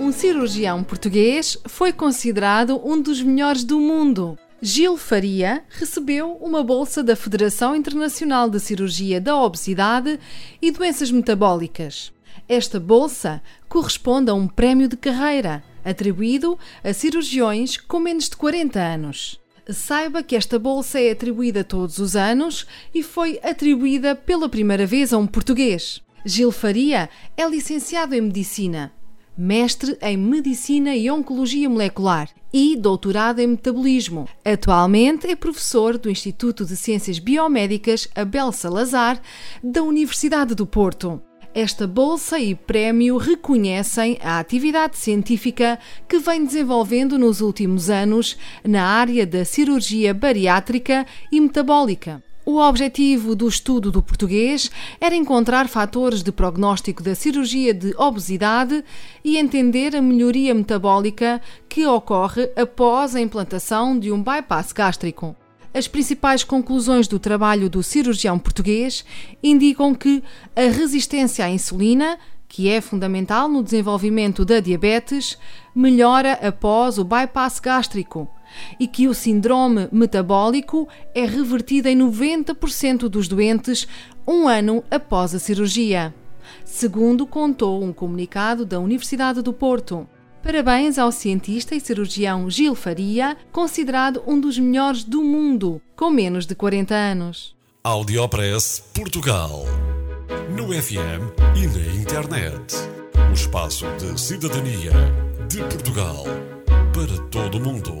Um cirurgião português foi considerado um dos melhores do mundo. Gil Faria recebeu uma bolsa da Federação Internacional de Cirurgia da Obesidade e Doenças Metabólicas. Esta bolsa corresponde a um prémio de carreira atribuído a cirurgiões com menos de 40 anos. Saiba que esta bolsa é atribuída todos os anos e foi atribuída pela primeira vez a um português. Gil Faria é licenciado em Medicina mestre em Medicina e Oncologia Molecular e doutorado em Metabolismo. Atualmente é professor do Instituto de Ciências Biomédicas Abel Salazar, da Universidade do Porto. Esta bolsa e prémio reconhecem a atividade científica que vem desenvolvendo nos últimos anos na área da cirurgia bariátrica e metabólica. O objetivo do estudo do português era encontrar fatores de prognóstico da cirurgia de obesidade e entender a melhoria metabólica que ocorre após a implantação de um bypass gástrico. As principais conclusões do trabalho do cirurgião português indicam que a resistência à insulina, que é fundamental no desenvolvimento da diabetes, melhora após o bypass gástrico e que o síndrome metabólico é revertido em 90% dos doentes um ano após a cirurgia, segundo contou um comunicado da Universidade do Porto. Parabéns ao cientista e cirurgião Gil Faria, considerado um dos melhores do mundo, com menos de 40 anos. Audiopress Portugal. No FM e na internet. O espaço de cidadania de Portugal para todo o mundo.